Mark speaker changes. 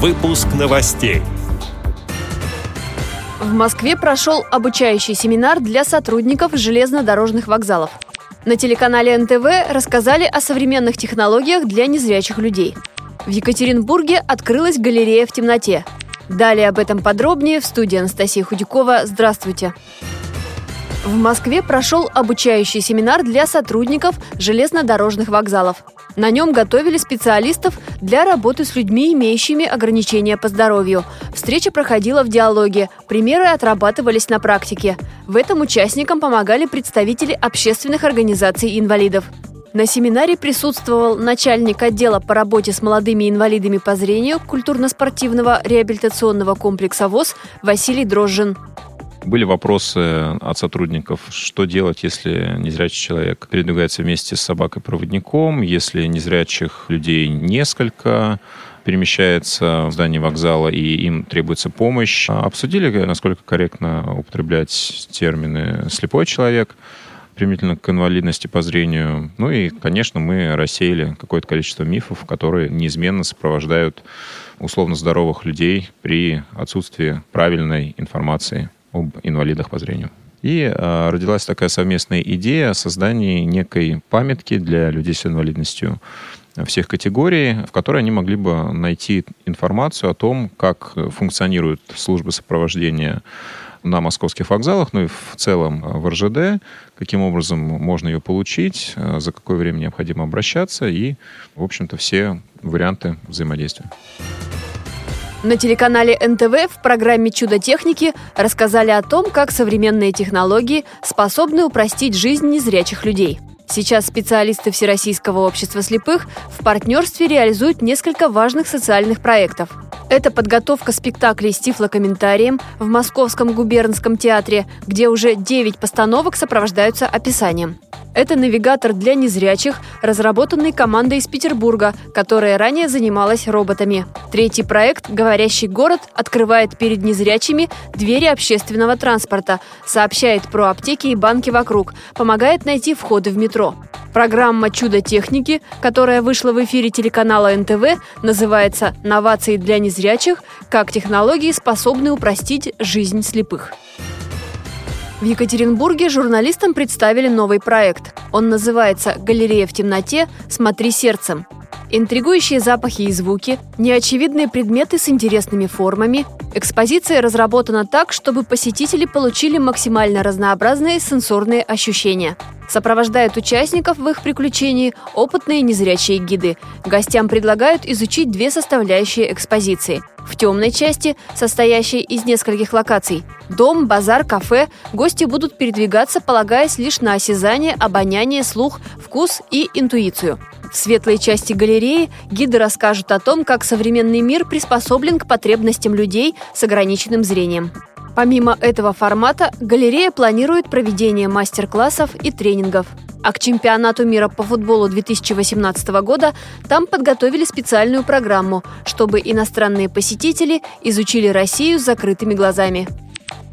Speaker 1: Выпуск новостей.
Speaker 2: В Москве прошел обучающий семинар для сотрудников железнодорожных вокзалов. На телеканале НТВ рассказали о современных технологиях для незрячих людей. В Екатеринбурге открылась галерея в темноте. Далее об этом подробнее в студии Анастасия Худякова. Здравствуйте! В Москве прошел обучающий семинар для сотрудников железнодорожных вокзалов. На нем готовили специалистов для работы с людьми, имеющими ограничения по здоровью. Встреча проходила в диалоге, примеры отрабатывались на практике. В этом участникам помогали представители общественных организаций инвалидов. На семинаре присутствовал начальник отдела по работе с молодыми инвалидами по зрению культурно-спортивного реабилитационного комплекса ВОЗ Василий Дрожжин.
Speaker 3: Были вопросы от сотрудников, что делать, если незрячий человек передвигается вместе с собакой-проводником, если незрячих людей несколько, перемещается в здании вокзала и им требуется помощь. Обсудили, насколько корректно употреблять термины «слепой человек», применительно к инвалидности по зрению. Ну и, конечно, мы рассеяли какое-то количество мифов, которые неизменно сопровождают условно здоровых людей при отсутствии правильной информации об инвалидах по зрению. И э, родилась такая совместная идея о создании некой памятки для людей с инвалидностью всех категорий, в которой они могли бы найти информацию о том, как функционирует служба сопровождения на московских вокзалах, ну и в целом в РЖД, каким образом можно ее получить, за какое время необходимо обращаться и, в общем-то, все варианты взаимодействия.
Speaker 2: На телеканале НТВ в программе «Чудо техники» рассказали о том, как современные технологии способны упростить жизнь незрячих людей. Сейчас специалисты Всероссийского общества слепых в партнерстве реализуют несколько важных социальных проектов. Это подготовка спектаклей с тифлокомментарием в Московском губернском театре, где уже 9 постановок сопровождаются описанием. Это навигатор для незрячих, разработанный командой из Петербурга, которая ранее занималась роботами. Третий проект «Говорящий город» открывает перед незрячими двери общественного транспорта, сообщает про аптеки и банки вокруг, помогает найти входы в метро. Программа «Чудо техники», которая вышла в эфире телеканала НТВ, называется «Новации для незрячих. Как технологии способны упростить жизнь слепых». В Екатеринбурге журналистам представили новый проект. Он называется «Галерея в темноте. Смотри сердцем». Интригующие запахи и звуки, неочевидные предметы с интересными формами. Экспозиция разработана так, чтобы посетители получили максимально разнообразные сенсорные ощущения – Сопровождают участников в их приключении опытные незрячие гиды. Гостям предлагают изучить две составляющие экспозиции. В темной части, состоящей из нескольких локаций – дом, базар, кафе – гости будут передвигаться, полагаясь лишь на осязание, обоняние, слух, вкус и интуицию. В светлой части галереи гиды расскажут о том, как современный мир приспособлен к потребностям людей с ограниченным зрением. Помимо этого формата, галерея планирует проведение мастер-классов и тренингов. А к чемпионату мира по футболу 2018 года там подготовили специальную программу, чтобы иностранные посетители изучили Россию с закрытыми глазами.